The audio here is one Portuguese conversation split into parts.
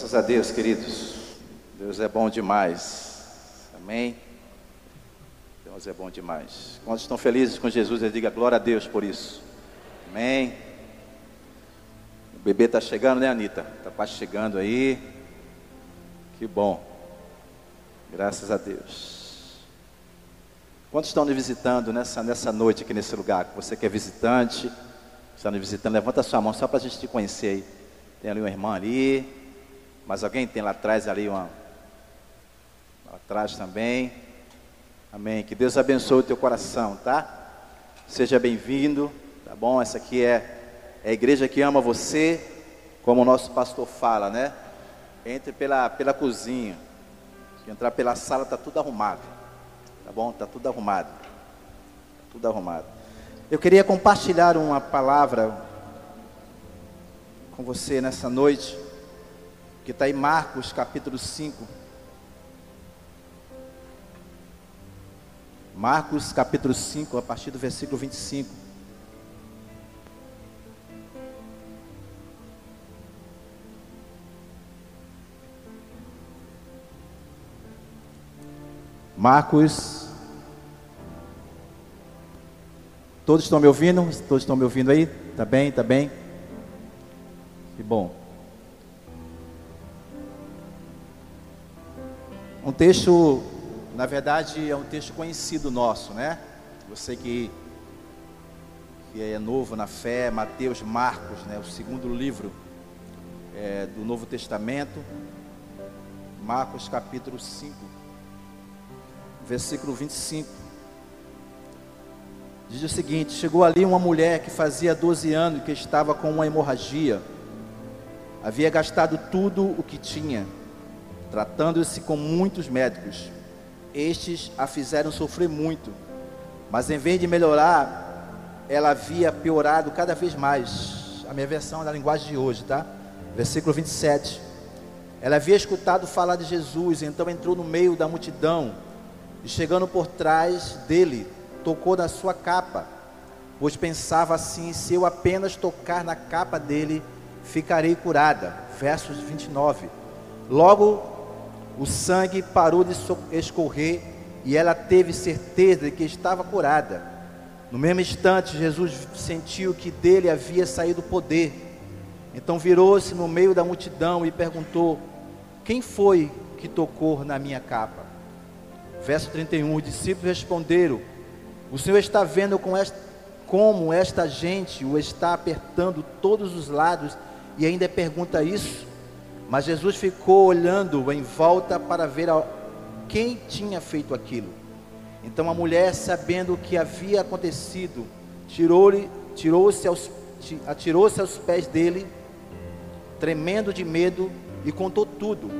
Graças a Deus, queridos. Deus é bom demais. Amém. Deus é bom demais. Quantos estão felizes com Jesus, eu diga glória a Deus por isso. Amém. O bebê está chegando, né, Anitta? Está quase chegando aí. Que bom. Graças a Deus. Quantos estão me visitando nessa, nessa noite aqui nesse lugar? Você que é visitante, está me visitando, levanta a sua mão só para a gente te conhecer aí. Tem ali uma irmã ali. Mas alguém tem lá atrás ali uma. Lá atrás também. Amém. Que Deus abençoe o teu coração, tá? Seja bem-vindo, tá bom? Essa aqui é, é a igreja que ama você, como o nosso pastor fala, né? Entre pela, pela cozinha. Se entrar pela sala, tá tudo arrumado. Tá bom? Tá tudo arrumado. Tá tudo arrumado. Eu queria compartilhar uma palavra com você nessa noite que está em Marcos capítulo 5. Marcos capítulo 5, a partir do versículo 25. Marcos. Todos estão me ouvindo? Todos estão me ouvindo aí? Tá bem? Tá bem? Que bom. Um texto, na verdade, é um texto conhecido nosso, né? Você que, que é novo na fé, Mateus, Marcos, né? O segundo livro é, do Novo Testamento, Marcos capítulo 5, versículo 25. Diz o seguinte: Chegou ali uma mulher que fazia 12 anos que estava com uma hemorragia, havia gastado tudo o que tinha tratando-se com muitos médicos. Estes a fizeram sofrer muito, mas em vez de melhorar, ela havia piorado cada vez mais. A minha versão é da linguagem de hoje, tá? Versículo 27. Ela havia escutado falar de Jesus, então entrou no meio da multidão e, chegando por trás dele, tocou na sua capa, pois pensava assim: se eu apenas tocar na capa dele, ficarei curada. Versos 29. Logo o sangue parou de escorrer e ela teve certeza de que estava curada. No mesmo instante, Jesus sentiu que dele havia saído poder. Então virou-se no meio da multidão e perguntou: Quem foi que tocou na minha capa? Verso 31: Os discípulos responderam: O Senhor está vendo com esta, como esta gente o está apertando todos os lados e ainda pergunta isso? Mas Jesus ficou olhando em volta para ver quem tinha feito aquilo. Então a mulher, sabendo o que havia acontecido, tirou-se tirou aos, atirou-se aos pés dele, tremendo de medo, e contou tudo.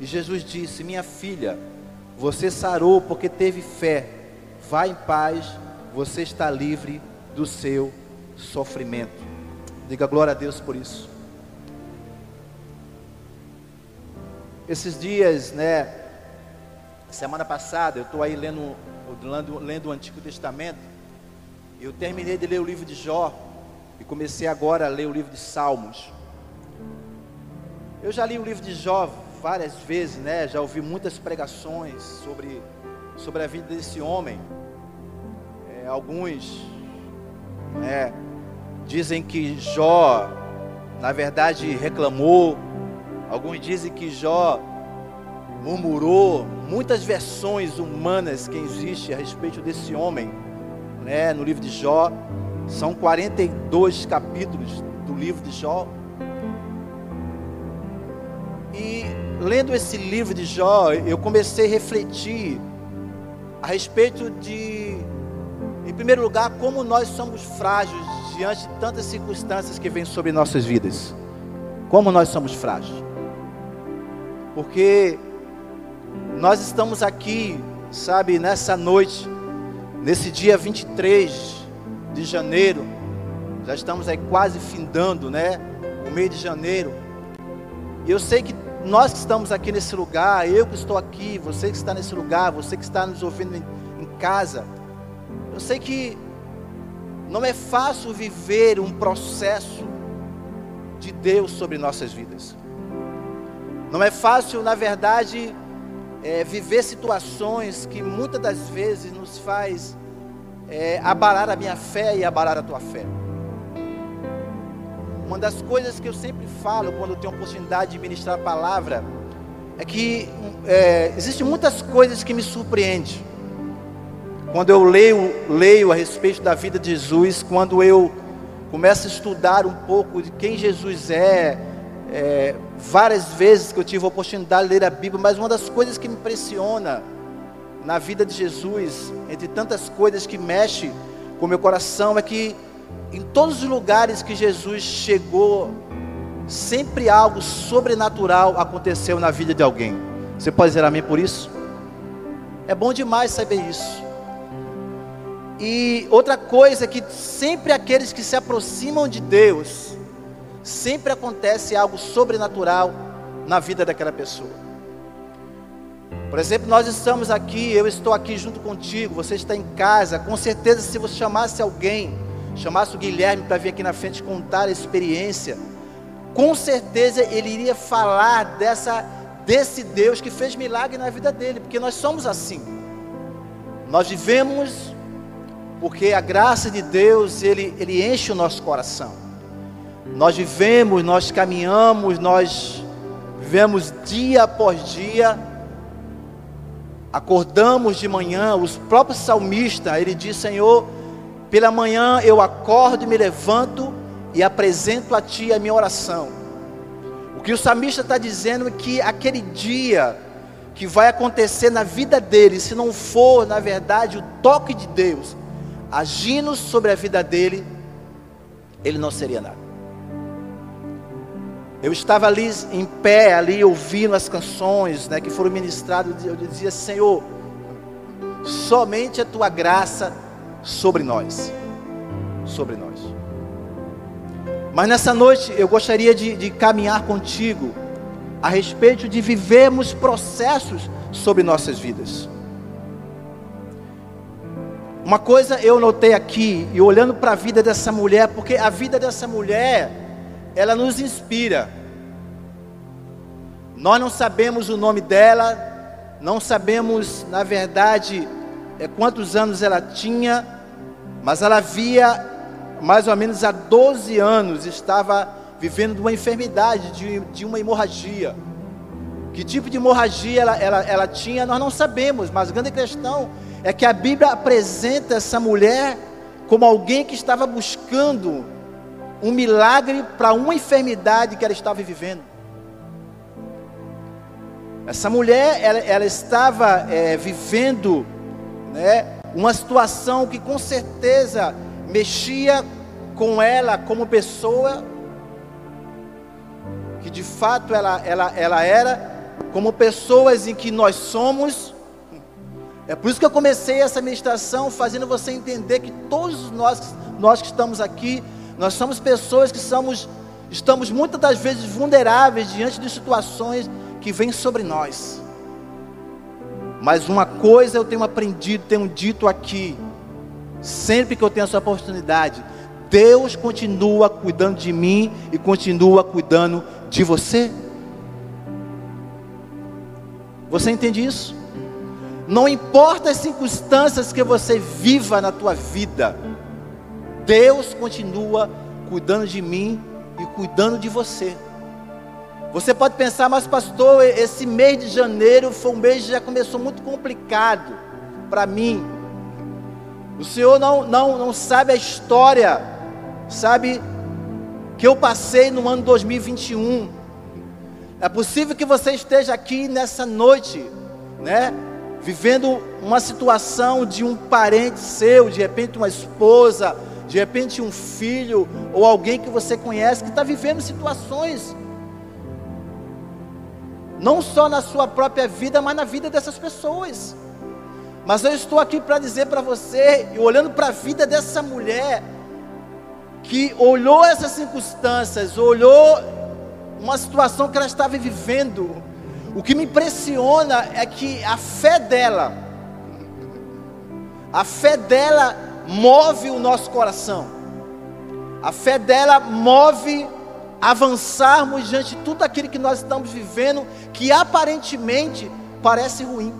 E Jesus disse: Minha filha, você sarou porque teve fé. Vá em paz, você está livre do seu sofrimento. Diga glória a Deus por isso. Esses dias, né? Semana passada, eu estou aí lendo, lendo, lendo o Antigo Testamento. Eu terminei de ler o livro de Jó e comecei agora a ler o livro de Salmos. Eu já li o livro de Jó várias vezes, né? Já ouvi muitas pregações sobre, sobre a vida desse homem. É, alguns né, dizem que Jó, na verdade, reclamou Alguns dizem que Jó murmurou, muitas versões humanas que existem a respeito desse homem, né, no livro de Jó. São 42 capítulos do livro de Jó. E lendo esse livro de Jó, eu comecei a refletir a respeito de, em primeiro lugar, como nós somos frágeis diante de tantas circunstâncias que vêm sobre nossas vidas. Como nós somos frágeis porque nós estamos aqui, sabe, nessa noite, nesse dia 23 de janeiro, já estamos aí quase findando, né? O mês de janeiro. E eu sei que nós que estamos aqui nesse lugar, eu que estou aqui, você que está nesse lugar, você que está nos ouvindo em, casa, eu sei que não é fácil viver um processo de Deus sobre nossas vidas. Não é fácil, na verdade, é, viver situações que muitas das vezes nos faz é, abalar a minha fé e abalar a tua fé. Uma das coisas que eu sempre falo quando tenho a oportunidade de ministrar a palavra é que é, existem muitas coisas que me surpreendem. Quando eu leio, leio a respeito da vida de Jesus, quando eu começo a estudar um pouco de quem Jesus é, é, várias vezes que eu tive a oportunidade de ler a Bíblia, mas uma das coisas que me impressiona na vida de Jesus, entre tantas coisas que mexe com o meu coração, é que em todos os lugares que Jesus chegou, sempre algo sobrenatural aconteceu na vida de alguém. Você pode dizer amém por isso? É bom demais saber isso. E outra coisa é que sempre aqueles que se aproximam de Deus, sempre acontece algo sobrenatural na vida daquela pessoa. Por exemplo, nós estamos aqui, eu estou aqui junto contigo, você está em casa. Com certeza, se você chamasse alguém, chamasse o Guilherme para vir aqui na frente contar a experiência, com certeza ele iria falar dessa desse Deus que fez milagre na vida dele, porque nós somos assim. Nós vivemos porque a graça de Deus, ele, ele enche o nosso coração. Nós vivemos, nós caminhamos, nós vivemos dia após dia, acordamos de manhã, os próprios salmistas, ele diz, Senhor, pela manhã eu acordo e me levanto e apresento a Ti a minha oração. O que o salmista está dizendo é que aquele dia que vai acontecer na vida dele, se não for, na verdade, o toque de Deus, agindo sobre a vida dele, ele não seria nada. Eu estava ali em pé, ali ouvindo as canções né, que foram ministradas, eu dizia, Senhor, somente a tua graça sobre nós. Sobre nós. Mas nessa noite eu gostaria de, de caminhar contigo a respeito de vivermos processos sobre nossas vidas. Uma coisa eu notei aqui, e olhando para a vida dessa mulher, porque a vida dessa mulher, ela nos inspira. Nós não sabemos o nome dela, não sabemos, na verdade, é, quantos anos ela tinha, mas ela havia, mais ou menos há 12 anos, estava vivendo uma enfermidade, de, de uma hemorragia. Que tipo de hemorragia ela, ela, ela tinha, nós não sabemos, mas a grande questão é que a Bíblia apresenta essa mulher como alguém que estava buscando um milagre para uma enfermidade que ela estava vivendo. Essa mulher, ela, ela estava é, vivendo né, uma situação que com certeza mexia com ela como pessoa, que de fato ela, ela, ela era, como pessoas em que nós somos, é por isso que eu comecei essa meditação fazendo você entender que todos nós, nós que estamos aqui, nós somos pessoas que somos, estamos muitas das vezes vulneráveis diante de situações que vêm sobre nós. Mas uma coisa eu tenho aprendido, tenho dito aqui, sempre que eu tenho essa oportunidade, Deus continua cuidando de mim e continua cuidando de você. Você entende isso? Não importa as circunstâncias que você viva na tua vida, Deus continua cuidando de mim e cuidando de você. Você pode pensar, mas pastor, esse mês de janeiro foi um mês que já começou muito complicado para mim. O Senhor não, não, não sabe a história, sabe, que eu passei no ano 2021. É possível que você esteja aqui nessa noite, né? vivendo uma situação de um parente seu, de repente uma esposa, de repente um filho, ou alguém que você conhece, que está vivendo situações, não só na sua própria vida, mas na vida dessas pessoas. Mas eu estou aqui para dizer para você, e olhando para a vida dessa mulher, que olhou essas circunstâncias, olhou uma situação que ela estava vivendo, o que me impressiona é que a fé dela, a fé dela move o nosso coração, a fé dela move avançarmos diante de tudo aquilo que nós estamos vivendo, que aparentemente parece ruim.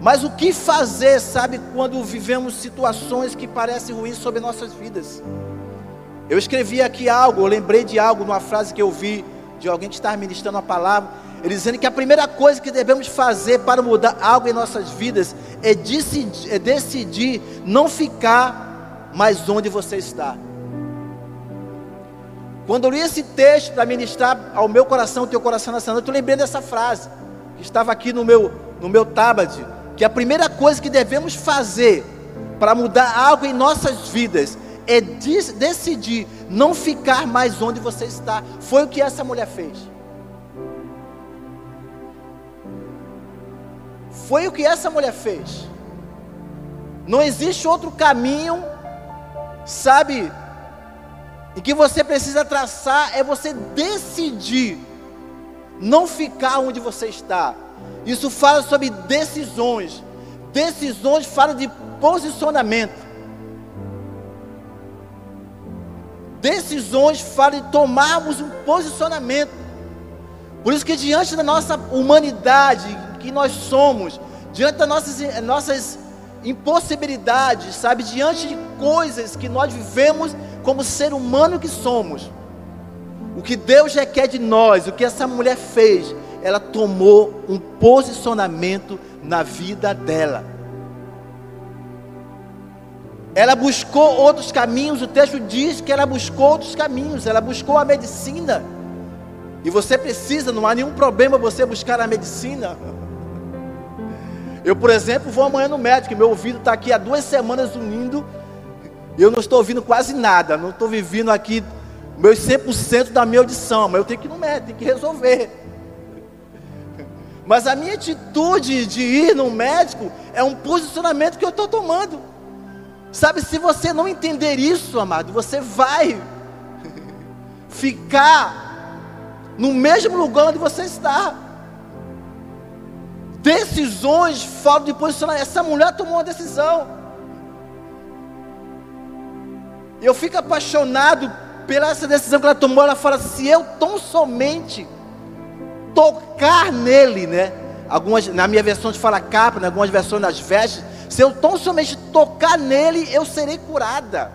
Mas o que fazer, sabe, quando vivemos situações que parecem ruins sobre nossas vidas? Eu escrevi aqui algo, eu lembrei de algo numa frase que eu vi de alguém que estava ministrando a palavra, ele dizendo que a primeira coisa que devemos fazer para mudar algo em nossas vidas é decidir, é decidir não ficar mais onde você está. Quando eu li esse texto para ministrar ao meu coração, ao teu coração nessa noite, eu lembrei dessa frase que estava aqui no meu, no meu tablet que a primeira coisa que devemos fazer para mudar algo em nossas vidas é decidir não ficar mais onde você está. Foi o que essa mulher fez. Foi o que essa mulher fez. Não existe outro caminho, sabe, em que você precisa traçar, é você decidir não ficar onde você está. Isso fala sobre decisões. Decisões fala de posicionamento. Decisões fala de tomarmos um posicionamento. Por isso que diante da nossa humanidade que nós somos, diante das nossas, nossas impossibilidades, sabe, diante de coisas que nós vivemos como ser humano que somos, o que Deus requer de nós, o que essa mulher fez, ela tomou um posicionamento na vida dela. Ela buscou outros caminhos, o texto diz que ela buscou outros caminhos, ela buscou a medicina. E você precisa, não há nenhum problema você buscar a medicina. Eu, por exemplo, vou amanhã no médico, meu ouvido está aqui há duas semanas unindo, eu não estou ouvindo quase nada, não estou vivendo aqui meus 100% da minha audição, mas eu tenho que ir no médico, tenho que resolver. Mas a minha atitude de ir no médico é um posicionamento que eu estou tomando. Sabe, se você não entender isso, amado, você vai ficar no mesmo lugar onde você está. Decisões falam de posicionamento. Essa mulher tomou uma decisão. Eu fico apaixonado pela essa decisão que ela tomou. Ela fala: se eu tão somente tocar nele, né? Algumas, na minha versão de fala capa, em algumas versões das vestes, se eu tão somente tocar nele, eu serei curada.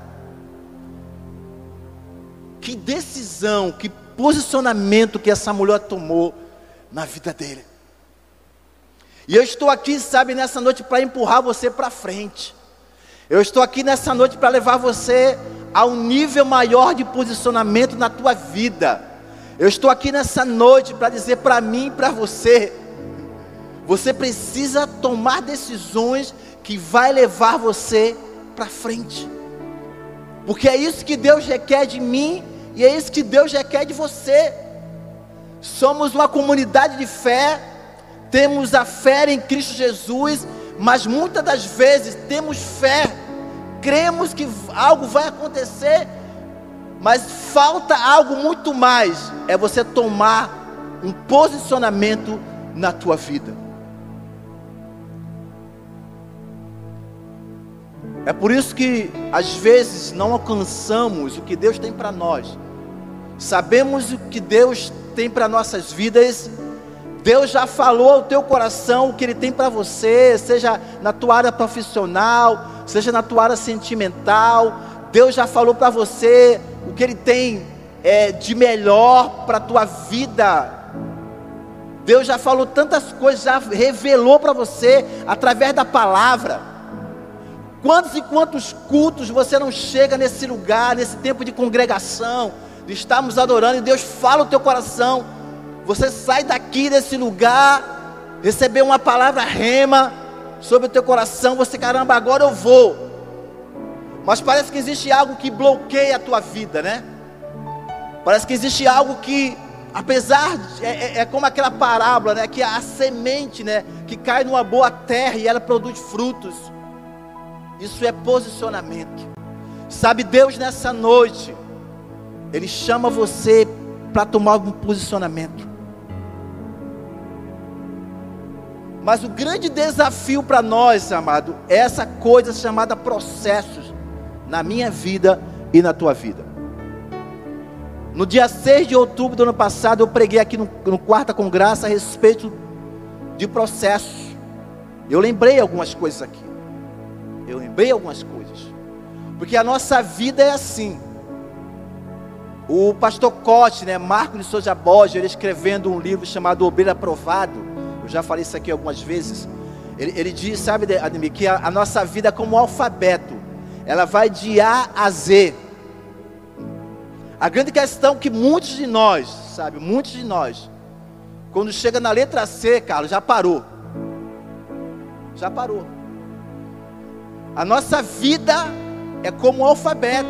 Que decisão, que posicionamento que essa mulher tomou na vida dele. E eu estou aqui, sabe, nessa noite para empurrar você para frente. Eu estou aqui nessa noite para levar você a um nível maior de posicionamento na tua vida. Eu estou aqui nessa noite para dizer para mim e para você, você precisa tomar decisões que vai levar você para frente. Porque é isso que Deus requer de mim e é isso que Deus requer de você. Somos uma comunidade de fé, temos a fé em Cristo Jesus, mas muitas das vezes temos fé, cremos que algo vai acontecer, mas falta algo muito mais, é você tomar um posicionamento na tua vida. É por isso que às vezes não alcançamos o que Deus tem para nós. Sabemos o que Deus tem para nossas vidas. Deus já falou ao teu coração o que Ele tem para você, seja na tua área profissional, seja na tua área sentimental. Deus já falou para você o que Ele tem é, de melhor para a tua vida. Deus já falou tantas coisas, já revelou para você através da palavra. Quantos e quantos cultos você não chega nesse lugar, nesse tempo de congregação, de estarmos adorando e Deus fala o teu coração. Você sai daqui desse lugar, recebeu uma palavra rema sobre o teu coração, você caramba, agora eu vou. Mas parece que existe algo que bloqueia a tua vida, né? Parece que existe algo que, apesar de, é, é, é, como aquela parábola, né? Que a semente, né? Que cai numa boa terra e ela produz frutos. Isso é posicionamento. Sabe, Deus nessa noite, Ele chama você para tomar algum posicionamento. Mas o grande desafio para nós, amado, é essa coisa chamada processos na minha vida e na tua vida. No dia 6 de outubro do ano passado, eu preguei aqui no, no Quarta com Graça a respeito de processos. Eu lembrei algumas coisas aqui. Eu lembrei algumas coisas. Porque a nossa vida é assim. O pastor Cote, né, Marco de Souza Borges, ele escrevendo um livro chamado Ovelha Aprovado, eu já falei isso aqui algumas vezes, ele, ele diz, sabe, Ademir, que a, a nossa vida é como um alfabeto, ela vai de A a Z. A grande questão é que muitos de nós, sabe, muitos de nós, quando chega na letra C, Carlos, já parou. Já parou. A nossa vida é como um alfabeto.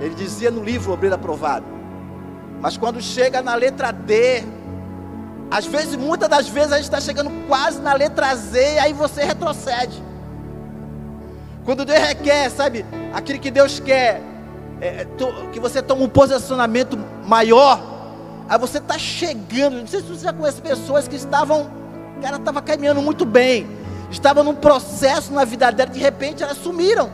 Ele dizia no livro Obreiro Aprovado. Mas quando chega na letra D, às vezes, muitas das vezes, a gente está chegando quase na letra Z, e aí você retrocede. Quando Deus requer, sabe, aquilo que Deus quer, é, que você toma um posicionamento maior, aí você está chegando. Não sei se você já conhece pessoas que estavam, o cara estava caminhando muito bem, estava num processo na vida dela, de repente elas sumiram.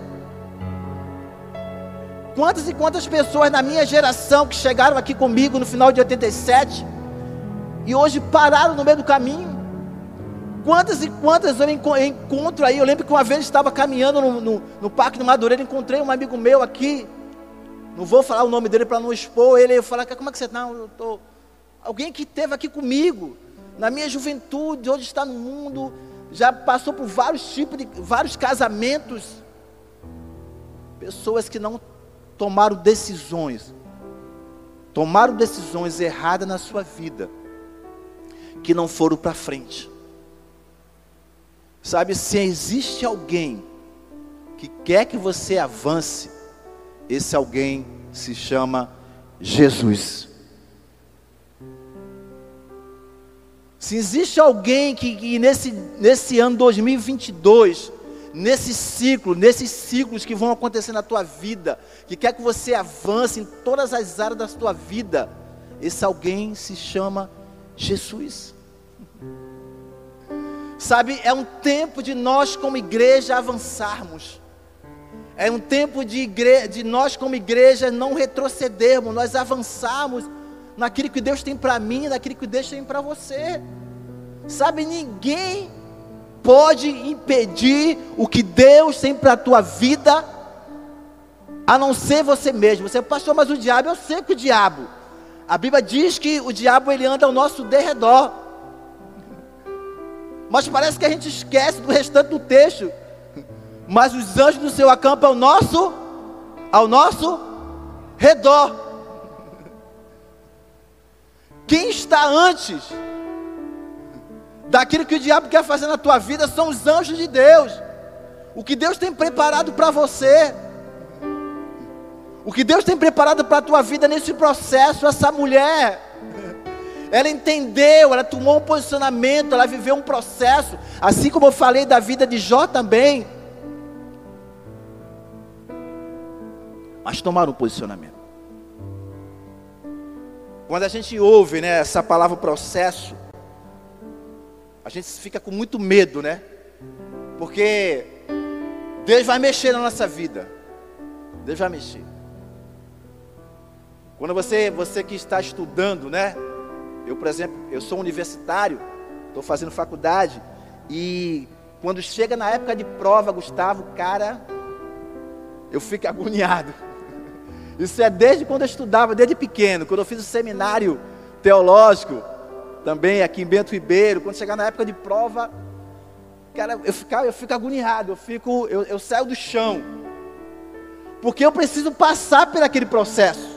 Quantas e quantas pessoas na minha geração que chegaram aqui comigo no final de 87 e hoje pararam no meio do caminho? Quantas e quantas eu encontro aí? Eu lembro que uma vez estava caminhando no, no, no Parque do Madureira, encontrei um amigo meu aqui. Não vou falar o nome dele para não expor ele. Eu falar, como é que você está? Eu tô... Alguém que esteve aqui comigo, na minha juventude, hoje está no mundo, já passou por vários tipos de vários casamentos. Pessoas que não tomaram decisões, tomaram decisões erradas na sua vida, que não foram para frente. Sabe, se existe alguém que quer que você avance, esse alguém se chama Jesus. Se existe alguém que, que nesse, nesse ano 2022 nesse ciclo, nesses ciclos que vão acontecer na tua vida, que quer que você avance em todas as áreas da tua vida, esse alguém se chama Jesus. Sabe, é um tempo de nós como igreja avançarmos. É um tempo de, igre... de nós como igreja não retrocedermos, nós avançarmos naquilo que Deus tem para mim, naquilo que Deus tem para você. Sabe, ninguém pode impedir o que Deus tem para a tua vida, a não ser você mesmo. Você, pastor, mas o diabo, eu sei que o diabo. A Bíblia diz que o diabo ele anda ao nosso derredor. Mas parece que a gente esquece do restante do texto. Mas os anjos do seu acampo ao nosso, ao nosso redor. Quem está antes daquilo que o diabo quer fazer na tua vida são os anjos de Deus. O que Deus tem preparado para você. O que Deus tem preparado para a tua vida nesse processo, essa mulher. Ela entendeu, ela tomou um posicionamento, ela viveu um processo, assim como eu falei da vida de Jó também. Mas tomaram um posicionamento. Quando a gente ouve né, essa palavra processo, a gente fica com muito medo, né? Porque Deus vai mexer na nossa vida. Deus vai mexer. Quando você, você que está estudando, né? Eu, por exemplo, eu sou universitário, estou fazendo faculdade e quando chega na época de prova, Gustavo, cara, eu fico agoniado. Isso é desde quando eu estudava, desde pequeno, quando eu fiz o seminário teológico também aqui em Bento Ribeiro, quando chegar na época de prova, cara, eu fico, eu fico agoniado, eu, fico, eu, eu saio do chão, porque eu preciso passar por aquele processo.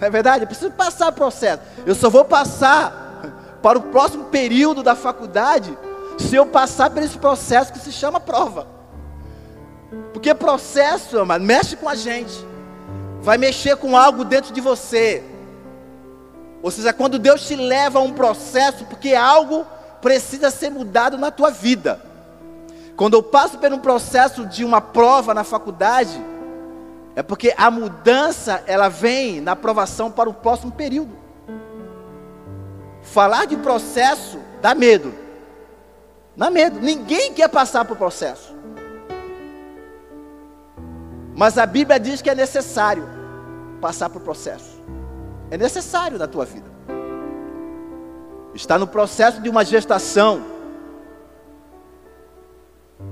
Não é verdade? Eu preciso passar o processo. Eu só vou passar para o próximo período da faculdade se eu passar por esse processo que se chama prova. Porque processo, mano, mexe com a gente. Vai mexer com algo dentro de você. Ou seja, quando Deus te leva a um processo, porque algo precisa ser mudado na tua vida. Quando eu passo por um processo de uma prova na faculdade, é porque a mudança ela vem na aprovação para o próximo período. Falar de processo dá medo. Dá medo. Ninguém quer passar por processo. Mas a Bíblia diz que é necessário passar por processo. É necessário na tua vida. Está no processo de uma gestação.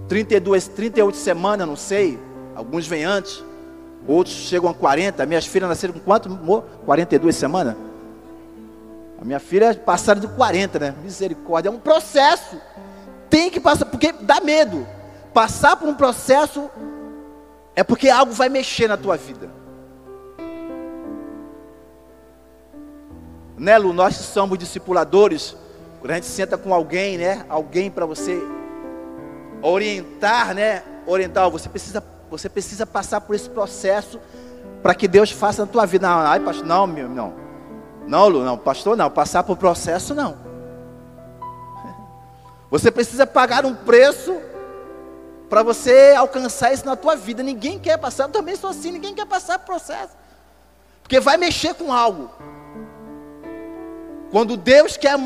32, 38 semanas, não sei. Alguns vêm antes. Outros chegam a 40. Minhas filhas nasceram com quanto? 42 semanas? A minha filha passaram de 40, né? Misericórdia. É um processo. Tem que passar, porque dá medo. Passar por um processo é porque algo vai mexer na tua vida. Né, Lu? Nós somos discipuladores. Quando a gente senta com alguém, né? Alguém para você orientar, né? Orientar, você precisa, você precisa passar por esse processo para que Deus faça na tua vida. Não, ai, pastor, não, meu, não. Não, Lu, não, pastor, não, passar por processo não. Você precisa pagar um preço para você alcançar isso na tua vida. Ninguém quer passar, eu também sou assim, ninguém quer passar por processo. Porque vai mexer com algo. Quando Deus quer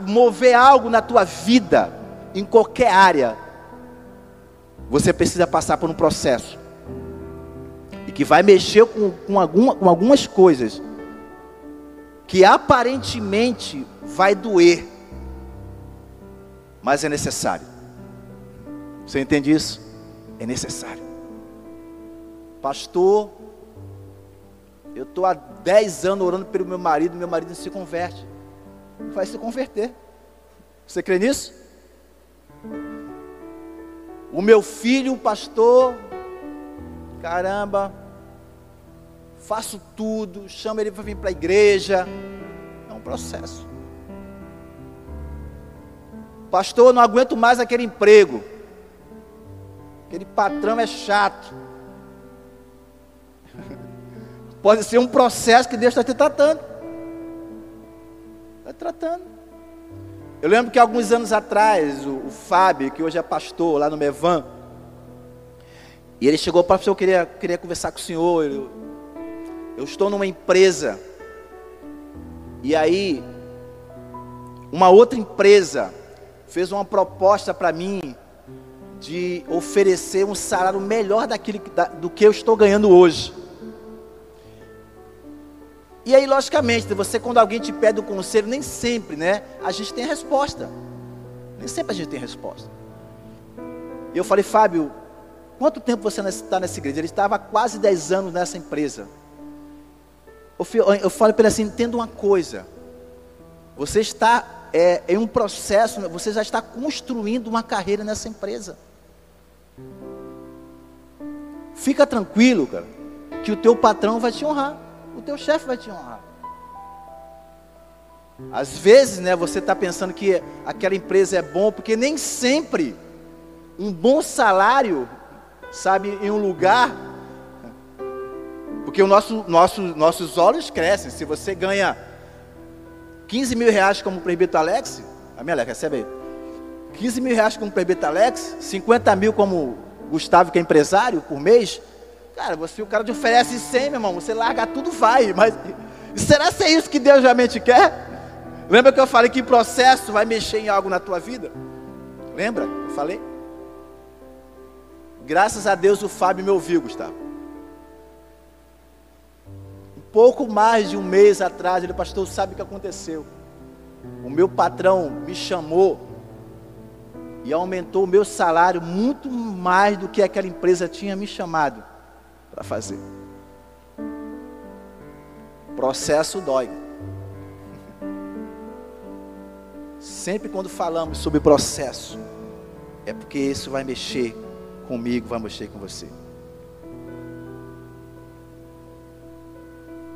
mover algo na tua vida, em qualquer área, você precisa passar por um processo. E que vai mexer com, com, alguma, com algumas coisas que aparentemente vai doer, mas é necessário. Você entende isso? É necessário. Pastor, eu estou há 10 anos orando pelo meu marido, meu marido não se converte. Vai se converter. Você crê nisso? O meu filho, pastor, caramba, faço tudo, chamo ele para vir para a igreja. É um processo. Pastor, não aguento mais aquele emprego. Aquele patrão é chato. Pode ser um processo que Deus está te tratando. Está tratando. Eu lembro que alguns anos atrás, o, o Fábio, que hoje é pastor lá no Mevan, e ele chegou para o senhor, eu queria, queria conversar com o senhor. Eu, eu estou numa empresa. E aí, uma outra empresa fez uma proposta para mim de oferecer um salário melhor daquilo, do que eu estou ganhando hoje. E aí, logicamente, você quando alguém te pede um conselho, nem sempre, né? A gente tem resposta. Nem sempre a gente tem resposta. E eu falei, Fábio, quanto tempo você está nessa igreja? Ele estava há quase 10 anos nessa empresa. Eu falo para ele assim, entenda uma coisa. Você está é, em um processo, você já está construindo uma carreira nessa empresa. Fica tranquilo, cara, que o teu patrão vai te honrar o teu chefe vai te honrar. Às vezes, né, você está pensando que aquela empresa é bom, porque nem sempre um bom salário, sabe, em um lugar, porque o nosso, nosso, nossos olhos crescem. Se você ganha 15 mil reais como o Alex, a minha Alex, recebe aí. 15 mil reais como o Alex, 50 mil como Gustavo, que é empresário, por mês, Cara, você, o cara te oferece 100, meu irmão, você larga tudo, vai. Mas será que é isso que Deus realmente quer? Lembra que eu falei que processo vai mexer em algo na tua vida? Lembra? Eu falei? Graças a Deus o Fábio me ouviu, Gustavo. Um pouco mais de um mês atrás, ele, pastor, sabe o que aconteceu? O meu patrão me chamou e aumentou o meu salário muito mais do que aquela empresa tinha me chamado para fazer. Processo dói. Sempre quando falamos sobre processo, é porque isso vai mexer comigo, vai mexer com você.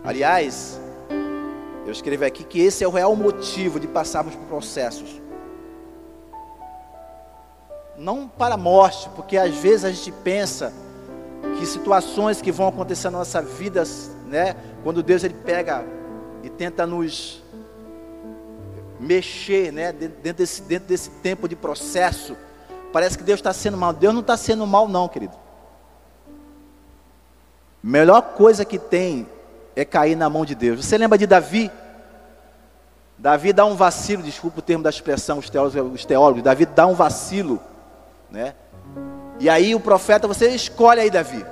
Aliás, eu escrevi aqui que esse é o real motivo de passarmos por processos. Não para a morte, porque às vezes a gente pensa que situações que vão acontecer na nossa vida, né, quando Deus ele pega e tenta nos mexer, né, dentro desse, dentro desse tempo de processo, parece que Deus está sendo mal. Deus não está sendo mal, não, querido. Melhor coisa que tem é cair na mão de Deus. Você lembra de Davi? Davi dá um vacilo, desculpa o termo da expressão, os teólogos, os teólogos Davi dá um vacilo, né? E aí o profeta, você escolhe aí Davi.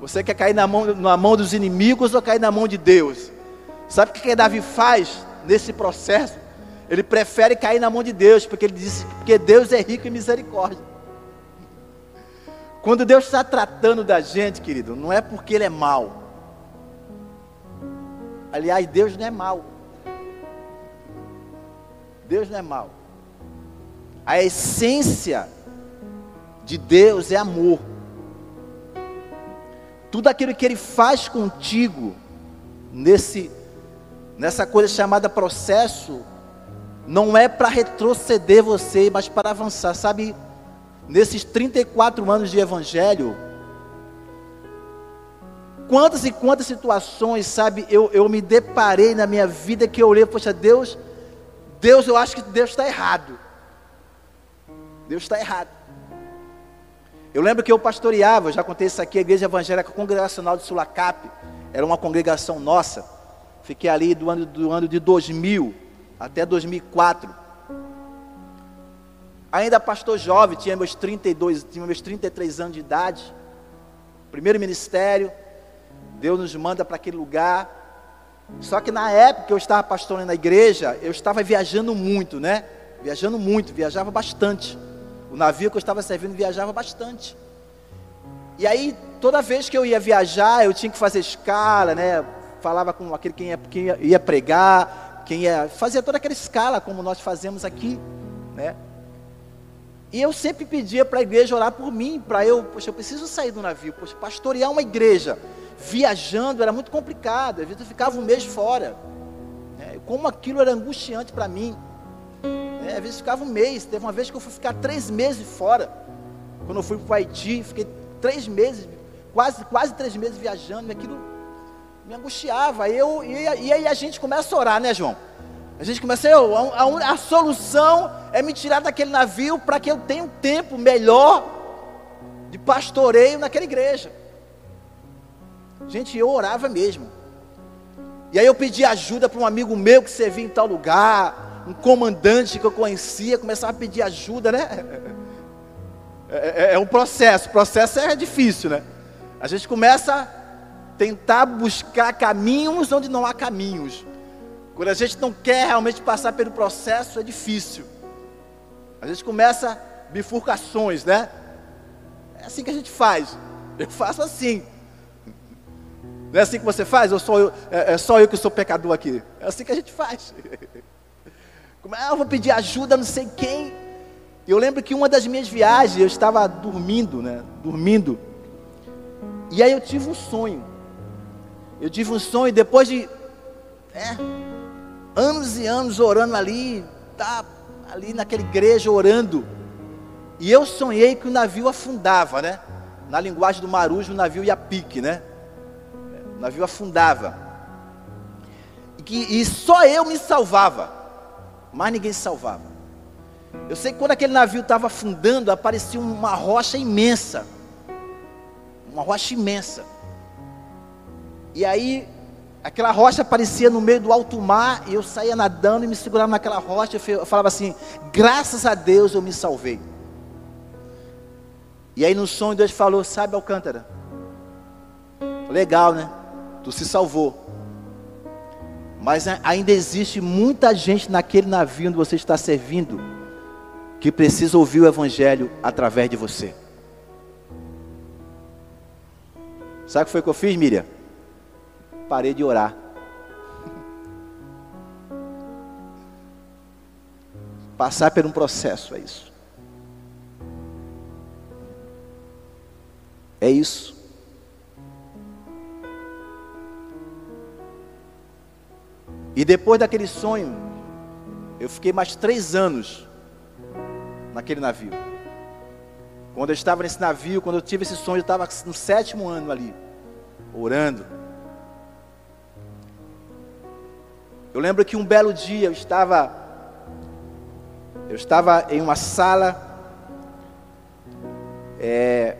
Você quer cair na mão, na mão dos inimigos ou cair na mão de Deus? Sabe o que, que Davi faz nesse processo? Ele prefere cair na mão de Deus, porque ele diz que Deus é rico em misericórdia. Quando Deus está tratando da gente, querido, não é porque Ele é mau. Aliás, Deus não é mau. Deus não é mau. A essência de Deus é amor. Tudo aquilo que Ele faz contigo, nesse, nessa coisa chamada processo, não é para retroceder você, mas para avançar. Sabe, nesses 34 anos de evangelho, quantas e quantas situações, sabe, eu, eu me deparei na minha vida que eu olhei, poxa, Deus, Deus, eu acho que Deus está errado. Deus está errado. Eu lembro que eu pastoreava, já contei isso aqui, a Igreja Evangélica Congregacional de Sulacap, era uma congregação nossa. Fiquei ali do ano, do ano de 2000 até 2004. Ainda pastor jovem, tinha meus 32, tinha meus 33 anos de idade. Primeiro ministério, Deus nos manda para aquele lugar. Só que na época que eu estava pastoreando na igreja, eu estava viajando muito, né? Viajando muito, viajava bastante. O navio que eu estava servindo viajava bastante. E aí, toda vez que eu ia viajar, eu tinha que fazer escala, né? Falava com aquele quem ia, quem ia pregar, quem ia. Fazia toda aquela escala, como nós fazemos aqui, né? E eu sempre pedia para a igreja orar por mim, para eu, poxa, eu preciso sair do navio, poxa, pastorear uma igreja, viajando era muito complicado, às vezes eu ficava um mês fora, né? como aquilo era angustiante para mim, né? às vezes ficava um mês, teve uma vez que eu fui ficar três meses fora, quando eu fui para o Haiti, fiquei três meses, quase, quase três meses viajando, e aquilo me angustiava, eu, e, e aí a gente começa a orar, né João? A gente começa, a, a, a solução é me tirar daquele navio para que eu tenha um tempo melhor de pastoreio naquela igreja. Gente, eu orava mesmo. E aí eu pedi ajuda para um amigo meu que servia em tal lugar, um comandante que eu conhecia, começava a pedir ajuda, né? É, é, é um processo, o processo é difícil, né? A gente começa a tentar buscar caminhos onde não há caminhos. Quando a gente não quer realmente passar pelo processo, é difícil. A gente começa bifurcações, né? É assim que a gente faz. Eu faço assim. Não é assim que você faz? Ou sou eu, é, é só eu que sou pecador aqui? É assim que a gente faz. Como é? Eu vou pedir ajuda, não sei quem. Eu lembro que uma das minhas viagens, eu estava dormindo, né? Dormindo. E aí eu tive um sonho. Eu tive um sonho depois de. É, anos e anos orando ali, tá ali naquela igreja orando. E eu sonhei que o navio afundava, né? Na linguagem do Marujo, o navio ia pique, né? O navio afundava. E, que, e só eu me salvava. Mas ninguém se salvava. Eu sei que quando aquele navio estava afundando, aparecia uma rocha imensa. Uma rocha imensa. E aí Aquela rocha aparecia no meio do alto mar e eu saía nadando e me segurava naquela rocha. Eu falava assim: graças a Deus eu me salvei. E aí no sonho Deus falou: Sabe, Alcântara? Legal, né? Tu se salvou. Mas ainda existe muita gente naquele navio onde você está servindo que precisa ouvir o Evangelho através de você. Sabe o que foi que eu fiz, Miriam? parei de orar. Passar por um processo é isso. É isso. E depois daquele sonho, eu fiquei mais três anos naquele navio. Quando eu estava nesse navio, quando eu tive esse sonho, eu estava no sétimo ano ali, orando Eu lembro que um belo dia eu estava eu estava em uma sala é,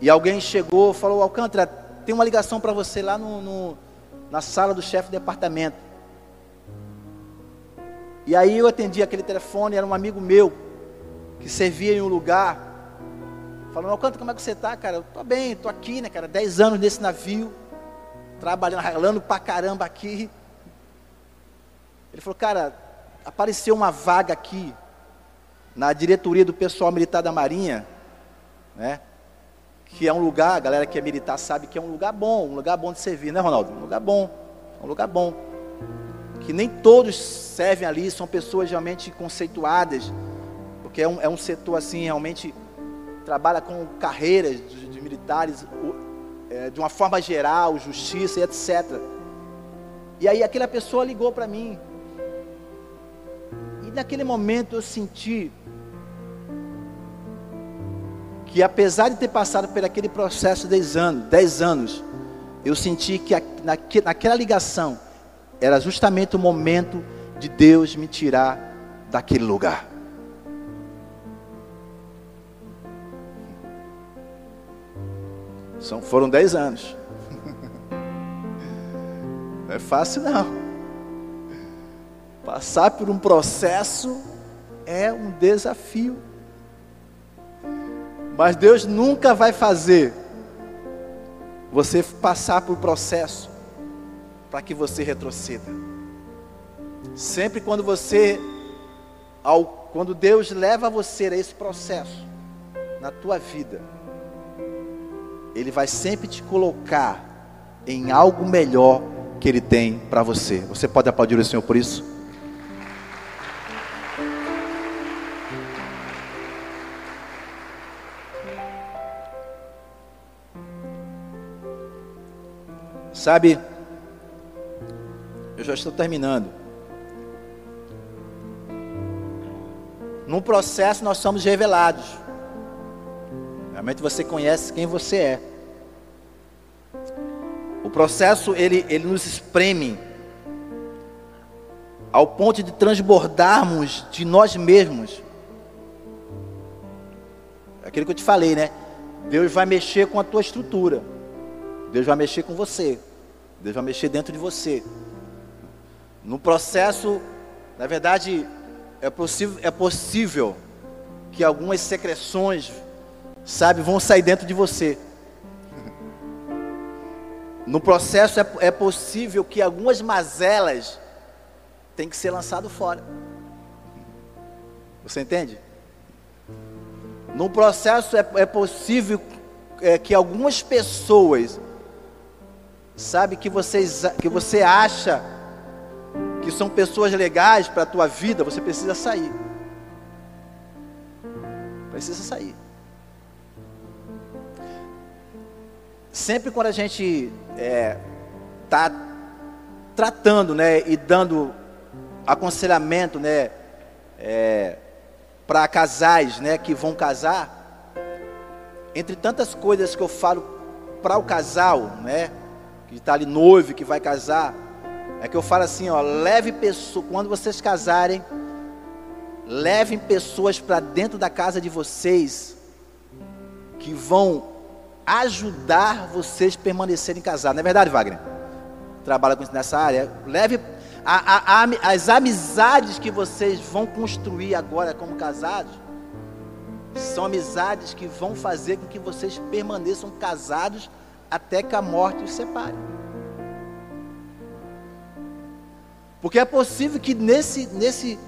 e alguém chegou falou, Alcântara, tem uma ligação para você lá no, no, na sala do chefe de departamento. E aí eu atendi aquele telefone, era um amigo meu que servia em um lugar Falando, Alcântara, como é que você está, cara? Eu tô bem, tô aqui, né, cara? Dez anos nesse navio, trabalhando, ralando pra caramba aqui. Ele falou, cara, apareceu uma vaga aqui na diretoria do pessoal militar da Marinha, né? Que é um lugar, a galera que é militar sabe que é um lugar bom, um lugar bom de servir, né, Ronaldo? Um lugar bom, um lugar bom. Que nem todos servem ali, são pessoas realmente conceituadas, porque é um, é um setor assim, realmente trabalha com carreiras de, de militares, é, de uma forma geral, justiça e etc. E aí aquela pessoa ligou para mim. E naquele momento eu senti que apesar de ter passado por aquele processo de 10 anos, 10 anos, eu senti que naquela ligação era justamente o momento de Deus me tirar daquele lugar. São, foram 10 anos. Não é fácil não. Passar por um processo é um desafio. Mas Deus nunca vai fazer você passar por processo para que você retroceda. Sempre quando você ao quando Deus leva você a esse processo na tua vida, ele vai sempre te colocar em algo melhor que Ele tem para você. Você pode aplaudir o Senhor por isso? Sabe, eu já estou terminando. Num processo nós somos revelados. Realmente você conhece quem você é. O processo ele, ele nos espreme ao ponto de transbordarmos de nós mesmos. Aquilo que eu te falei, né? Deus vai mexer com a tua estrutura. Deus vai mexer com você. Deus vai mexer dentro de você. No processo, na verdade, é possível, é possível que algumas secreções sabe, vão sair dentro de você. No processo é, é possível que algumas mazelas tenham que ser lançado fora. Você entende? No processo é, é possível é, que algumas pessoas, sabe, que, vocês, que você acha que são pessoas legais para a tua vida, você precisa sair. Precisa sair. sempre quando a gente está é, tá tratando, né, e dando aconselhamento, né, é, para casais, né, que vão casar, entre tantas coisas que eu falo para o casal, né, que está ali noivo, que vai casar, é que eu falo assim, ó, leve pessoas, quando vocês casarem, levem pessoas para dentro da casa de vocês, que vão ajudar vocês a permanecerem casados. Não é verdade, Wagner? Trabalha com isso nessa área. Leve a, a, a, as amizades que vocês vão construir agora como casados. São amizades que vão fazer com que vocês permaneçam casados até que a morte os separe. Porque é possível que nesse, nesse,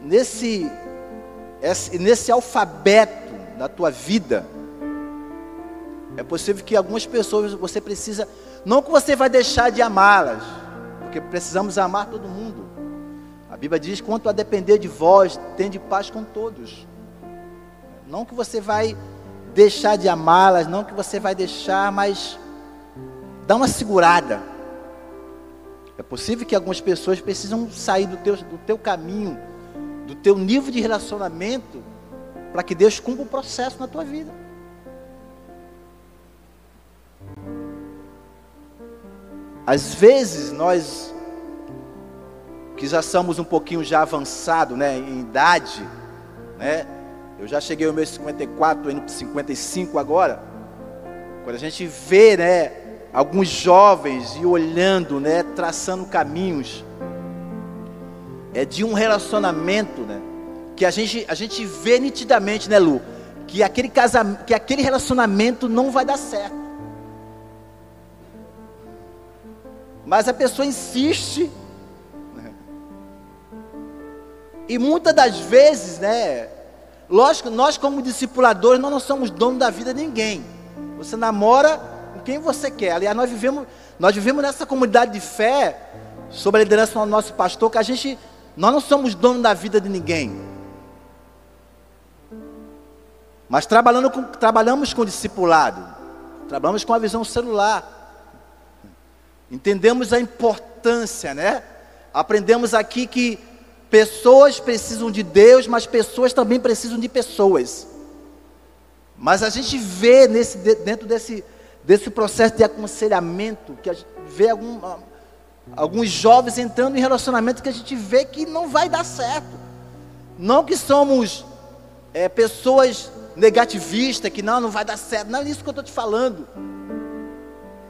nesse, nesse alfabeto da tua vida, é possível que algumas pessoas você precisa, não que você vai deixar de amá-las, porque precisamos amar todo mundo. A Bíblia diz: quanto a depender de vós, tende paz com todos. Não que você vai deixar de amá-las, não que você vai deixar, mas dá uma segurada. É possível que algumas pessoas precisam sair do teu, do teu caminho, do teu nível de relacionamento, para que Deus cumpra o processo na tua vida. Às vezes nós que já somos um pouquinho já avançado, né, em idade, né? Eu já cheguei ao meu 54, indo para 55 agora. Quando a gente vê, né, alguns jovens e olhando, né, traçando caminhos, é de um relacionamento, né, que a gente a gente vê nitidamente, né, Lu, que aquele casamento, que aquele relacionamento não vai dar certo. Mas a pessoa insiste. Né? E muitas das vezes, né? Lógico, nós como discipuladores, nós não somos donos da vida de ninguém. Você namora com quem você quer. Aliás, nós vivemos, nós vivemos nessa comunidade de fé, sob a liderança do nosso pastor, que a gente, nós não somos donos da vida de ninguém. Mas trabalhando com, trabalhamos com discipulado, trabalhamos com a visão celular. Entendemos a importância, né? Aprendemos aqui que pessoas precisam de Deus, mas pessoas também precisam de pessoas. Mas a gente vê nesse, dentro desse, desse processo de aconselhamento, que a gente vê algum, alguns jovens entrando em relacionamento que a gente vê que não vai dar certo. Não que somos é, pessoas negativista, que não, não vai dar certo. Não é isso que eu estou te falando.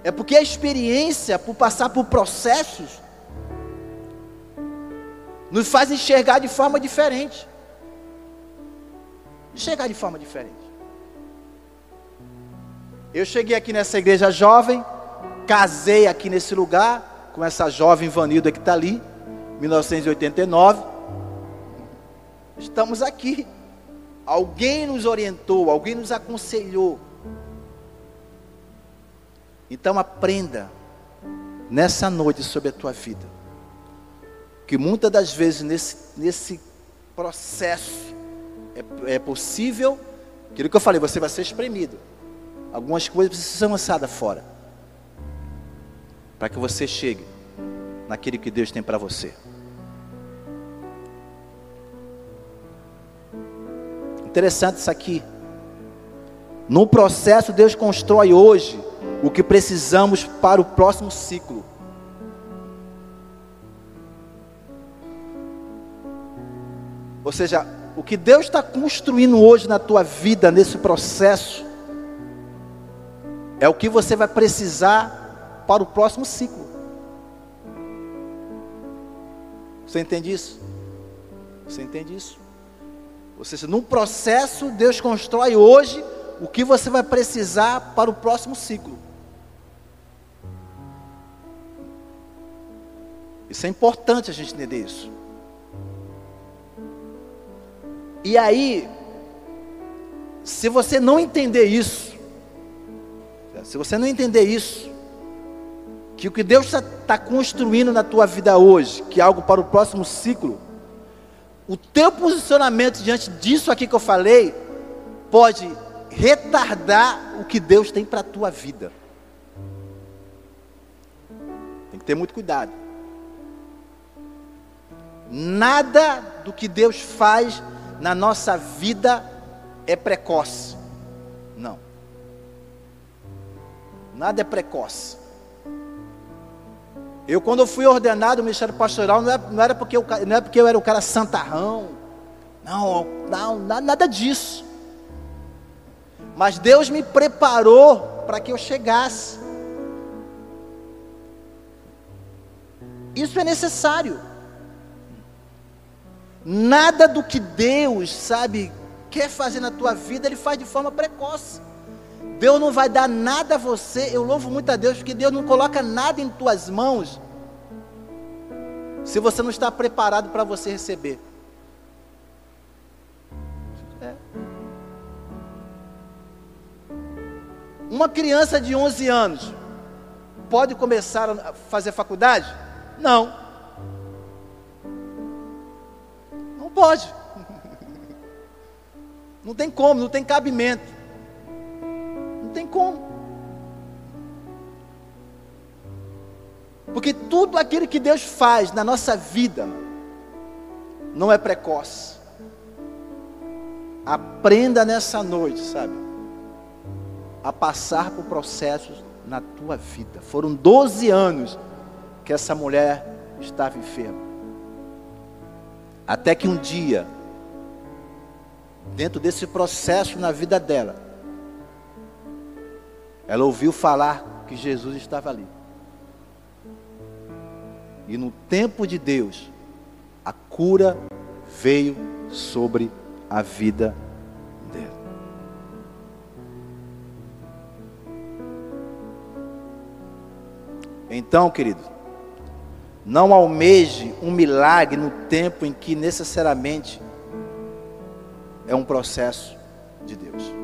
É porque a experiência, por passar por processos, nos faz enxergar de forma diferente. Enxergar de forma diferente. Eu cheguei aqui nessa igreja jovem, casei aqui nesse lugar, com essa jovem Vanilda que está ali, 1989. Estamos aqui. Alguém nos orientou, alguém nos aconselhou. Então aprenda nessa noite sobre a tua vida. Que muitas das vezes nesse, nesse processo é, é possível, aquilo que eu falei, você vai ser espremido. Algumas coisas precisam ser lançadas fora. Para que você chegue naquilo que Deus tem para você. Interessante isso aqui. No processo, Deus constrói hoje o que precisamos para o próximo ciclo. Ou seja, o que Deus está construindo hoje na tua vida, nesse processo, é o que você vai precisar para o próximo ciclo. Você entende isso? Você entende isso? Ou seja, num processo, Deus constrói hoje o que você vai precisar para o próximo ciclo. Isso é importante a gente entender isso. E aí, se você não entender isso, se você não entender isso, que o que Deus está tá construindo na tua vida hoje, que é algo para o próximo ciclo, o teu posicionamento diante disso aqui que eu falei pode retardar o que Deus tem para a tua vida. Tem que ter muito cuidado. Nada do que Deus faz na nossa vida é precoce. Não. Nada é precoce. Eu, quando eu fui ordenado no ministério pastoral, não era, não era, porque, eu, não era porque eu era o cara santarrão. Não, não, nada disso. Mas Deus me preparou para que eu chegasse. Isso é necessário. Nada do que Deus, sabe, quer fazer na tua vida, Ele faz de forma precoce. Deus não vai dar nada a você. Eu louvo muito a Deus porque Deus não coloca nada em tuas mãos se você não está preparado para você receber. É. Uma criança de 11 anos pode começar a fazer faculdade? Não. Pode. Não tem como, não tem cabimento. Não tem como. Porque tudo aquilo que Deus faz na nossa vida não é precoce. Aprenda nessa noite, sabe? A passar por processos na tua vida. Foram 12 anos que essa mulher estava enferma. Até que um dia, dentro desse processo na vida dela, ela ouviu falar que Jesus estava ali. E no tempo de Deus, a cura veio sobre a vida dela. Então, querido, não almeje um milagre no tempo em que necessariamente é um processo de Deus.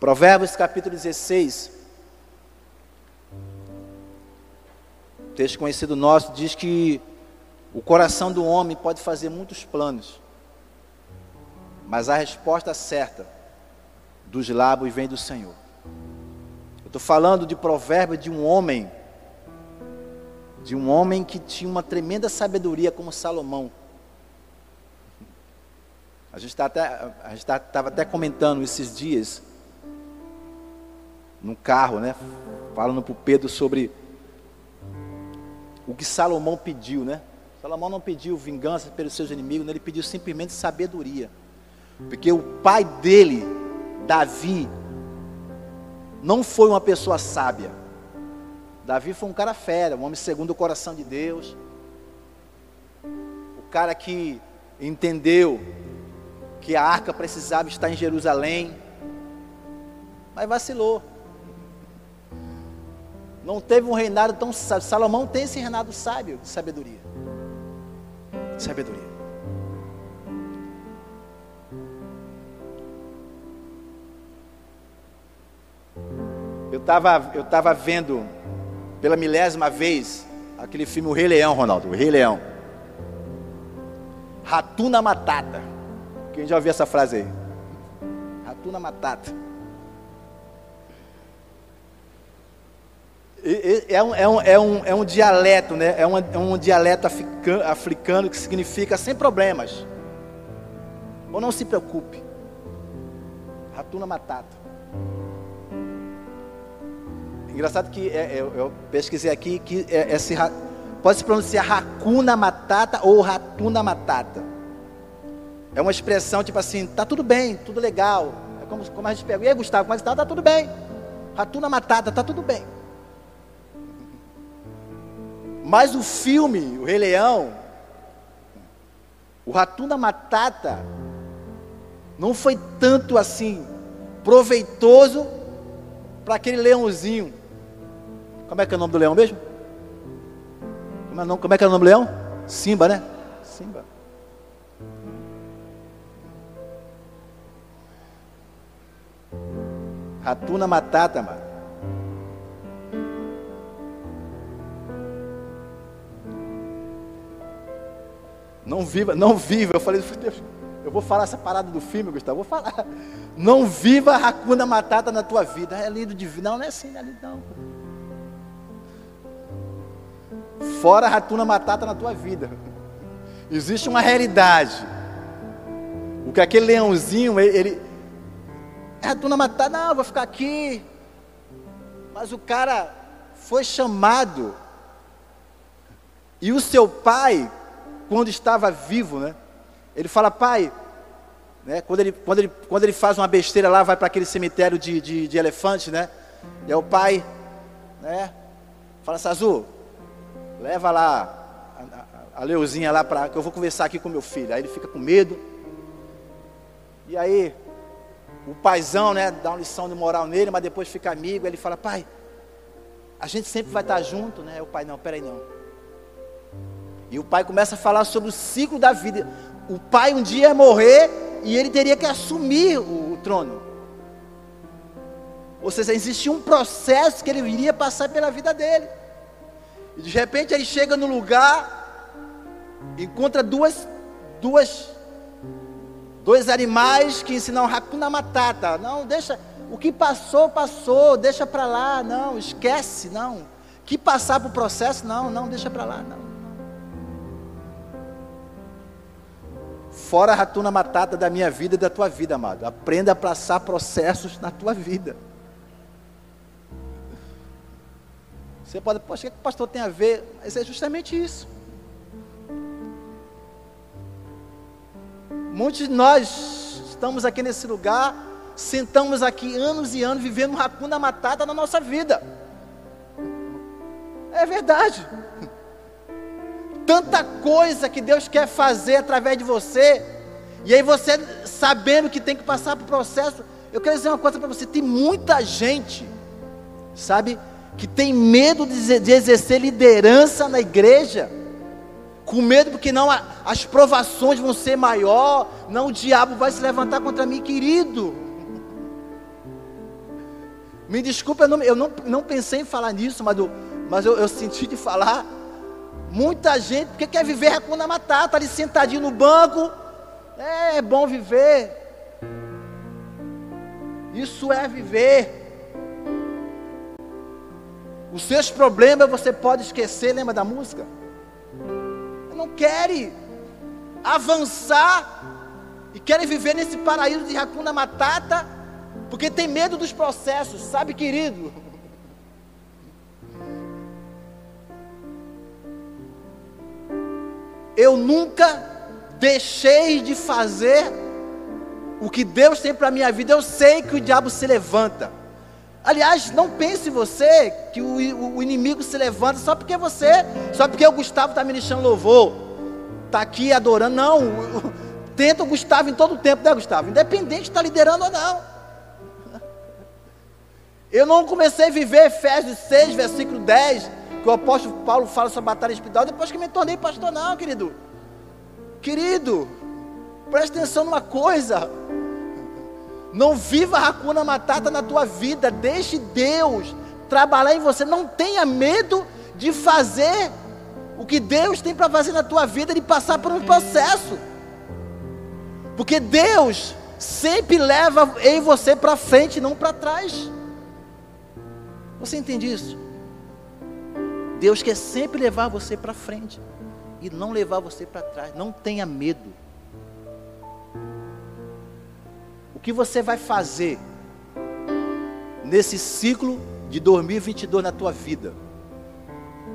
Provérbios capítulo 16. Texto conhecido nosso diz que o coração do homem pode fazer muitos planos, mas a resposta certa dos lábios vem do Senhor. Eu estou falando de provérbio de um homem, de um homem que tinha uma tremenda sabedoria como Salomão. A gente tá estava até, até comentando esses dias no carro, né? Falando para o Pedro sobre o que Salomão pediu, né? Salomão não pediu vingança pelos seus inimigos, né? ele pediu simplesmente sabedoria. Porque o pai dele, Davi, não foi uma pessoa sábia. Davi foi um cara fera, um homem segundo o coração de Deus. O cara que entendeu que a arca precisava estar em Jerusalém, mas vacilou. Não teve um reinado tão sábio. Salomão tem esse reinado sábio de sabedoria. Sabedoria. Eu estava eu tava vendo pela milésima vez aquele filme O Rei Leão, Ronaldo. O Rei Leão. Ratuna Matata. Quem já ouviu essa frase aí? Ratuna Matata. É um, é, um, é, um, é um dialeto, né? É um, é um dialeto africano, africano que significa sem problemas. Ou não se preocupe. Ratuna Matata. Engraçado que é, eu, eu, pesquisei aqui que é, esse, pode se pronunciar Hakuna Matata ou Ratuna Matata. É uma expressão tipo assim, tá tudo bem, tudo legal. É como, como a gente pega, e aí Gustavo, mas está? Tá tudo bem. Ratuna Matata, tá tudo bem. Mas o filme, o Rei Leão, o Ratuna Matata, não foi tanto assim proveitoso para aquele leãozinho. Como é que é o nome do leão mesmo? Como é, nome, como é que é o nome do leão? Simba, né? Simba. Ratuna Matata, mano. Não viva, não viva. Eu falei, Deus, eu vou falar essa parada do filme, Gustavo. Vou falar. Não viva Hakuna Matata na tua vida. É lindo de vida. Não, não é assim, não é lindo, não. Fora a Hakuna Matata na tua vida. Existe uma realidade. O que aquele leãozinho, ele. ele é Hakuna Matata, não, vou ficar aqui. Mas o cara foi chamado. E o seu pai quando estava vivo, né? Ele fala, pai, né? Quando ele, quando ele, quando ele faz uma besteira lá, vai para aquele cemitério de, de, de elefante, né? E é o pai, né? Fala, Sazu, leva lá a, a, a Leuzinha lá para que eu vou conversar aqui com meu filho. Aí ele fica com medo. E aí o paizão, né, dá uma lição de moral nele, mas depois fica amigo. Ele fala, pai, a gente sempre vai estar junto, né? O pai, não, peraí não. E o pai começa a falar sobre o ciclo da vida. O pai um dia ia morrer e ele teria que assumir o, o trono. Ou seja, existia um processo que ele iria passar pela vida dele. De repente ele chega no lugar, encontra duas, duas, dois animais que ensinam Hakuna Matata. Não, deixa, o que passou, passou, deixa para lá, não, esquece, não. Que passar para o processo, não, não, deixa para lá, não. Fora a ratuna matata da minha vida e da tua vida, amado. Aprenda a passar processos na tua vida. Você pode, poxa, o que o pastor tem a ver? Mas é justamente isso. Muitos de nós estamos aqui nesse lugar, sentamos aqui anos e anos vivendo racuna matata na nossa vida. É verdade tanta coisa que Deus quer fazer através de você, E aí você, sabendo que tem que passar por processo, eu quero dizer uma coisa para você: tem muita gente, sabe, que tem medo de, exercer liderança na igreja, com medo porque não as provações vão ser maior, não o diabo vai se levantar contra mim, querido. Me desculpa, eu não, eu não, não pensei em falar nisso, mas, eu, mas eu, eu senti de falar. Muita gente, porque quer viver Hakuna Matata, está ali sentadinho no banco. É, é bom viver. Isso é viver. Os seus problemas você pode esquecer, lembra da música? Não querem avançar e querem viver nesse paraíso de Hakuna Matata, porque tem medo dos processos, sabe, querido? Eu nunca deixei de fazer o que Deus tem para a minha vida. Eu sei que o diabo se levanta. Aliás, não pense você que o, o inimigo se levanta só porque você, só porque o Gustavo está ministrando louvor, está aqui adorando. Não, tenta o Gustavo em todo o tempo, né, Gustavo? Independente de estar tá liderando ou não. Eu não comecei a viver Efésios 6, versículo 10, que o apóstolo Paulo fala sobre a batalha espiritual, depois que me tornei pastor, não, querido. Querido, preste atenção numa coisa. Não viva racuna matata na tua vida. Deixe Deus trabalhar em você. Não tenha medo de fazer o que Deus tem para fazer na tua vida, de passar por um processo. Porque Deus sempre leva em você para frente, não para trás. Você entende isso? Deus quer sempre levar você para frente e não levar você para trás. Não tenha medo. O que você vai fazer nesse ciclo de 2022 na tua vida?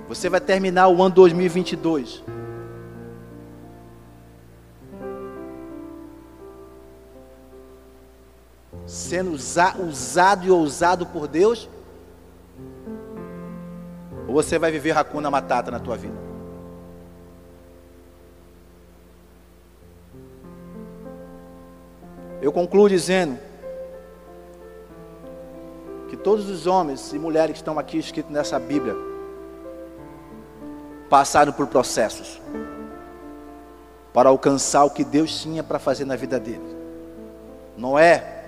Você vai terminar o ano 2022 sendo usado e ousado por Deus ou você vai viver racuna matata na tua vida? Eu concluo dizendo que todos os homens e mulheres que estão aqui escritos nessa Bíblia passaram por processos para alcançar o que Deus tinha para fazer na vida deles. Noé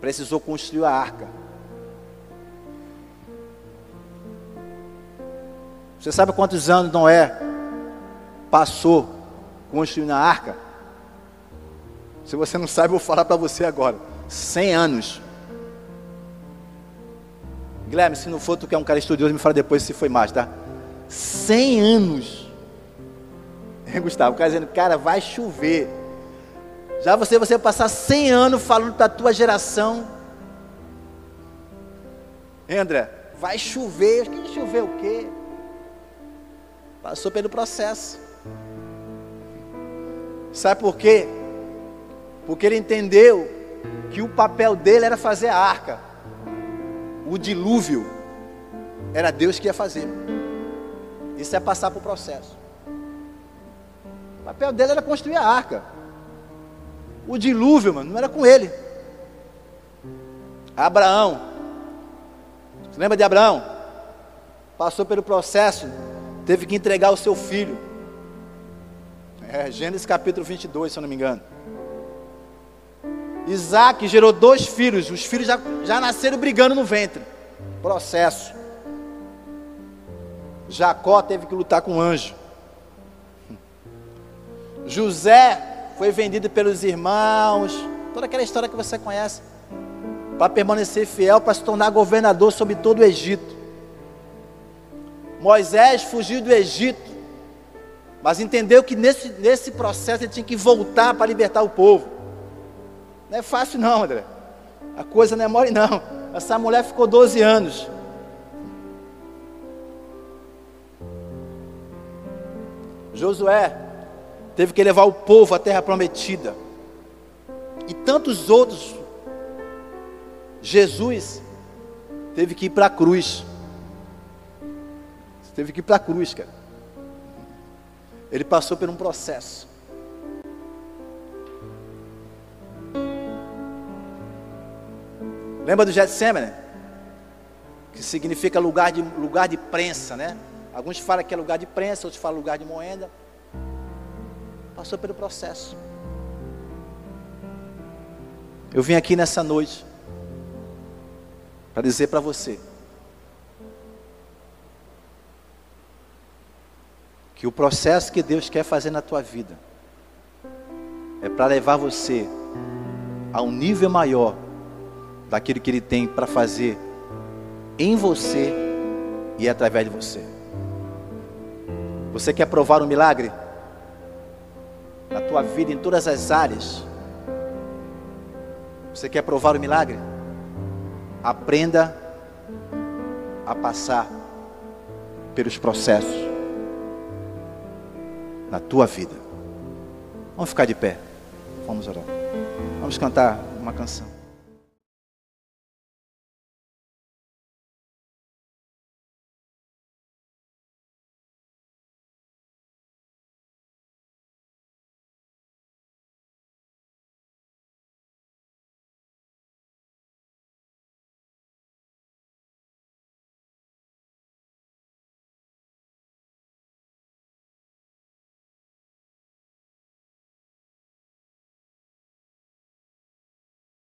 precisou construir a arca Você sabe quantos anos Noé passou construindo a arca? Se você não sabe, eu vou falar para você agora. 100 anos. Guilherme, se não for tu que é um cara estudioso, me fala depois se foi mais, tá? 100 anos. É, Gustavo, o cara dizendo, cara, vai chover. Já você, você passar 100 anos falando para a tua geração. André, vai chover. Que chover o quê? Passou pelo processo. Sabe por quê? Porque ele entendeu que o papel dele era fazer a arca. O dilúvio era Deus que ia fazer. Isso é passar por processo. O papel dele era construir a arca. O dilúvio, mano, não era com ele. Abraão. Você lembra de Abraão? Passou pelo processo teve que entregar o seu filho. É, Gênesis capítulo 22, se eu não me engano. Isaac gerou dois filhos, os filhos já, já nasceram brigando no ventre. Processo. Jacó teve que lutar com um anjo. José foi vendido pelos irmãos. Toda aquela história que você conhece. Para permanecer fiel, para se tornar governador sobre todo o Egito. Moisés fugiu do Egito, mas entendeu que nesse, nesse processo ele tinha que voltar para libertar o povo. Não é fácil não, André. A coisa não é mole não. Essa mulher ficou 12 anos. Josué teve que levar o povo à terra prometida. E tantos outros. Jesus teve que ir para a cruz. Teve que ir para a cruz, cara. Ele passou por um processo. Lembra do Getsemane? Que significa lugar de, lugar de prensa, né? Alguns falam que é lugar de prensa, outros falam lugar de moenda. Passou pelo processo. Eu vim aqui nessa noite para dizer para você que o processo que Deus quer fazer na tua vida é para levar você a um nível maior daquilo que Ele tem para fazer em você e através de você. Você quer provar um milagre? Na tua vida, em todas as áreas. Você quer provar o milagre? Aprenda a passar pelos processos na tua vida. Vamos ficar de pé. Vamos orar. Vamos cantar uma canção.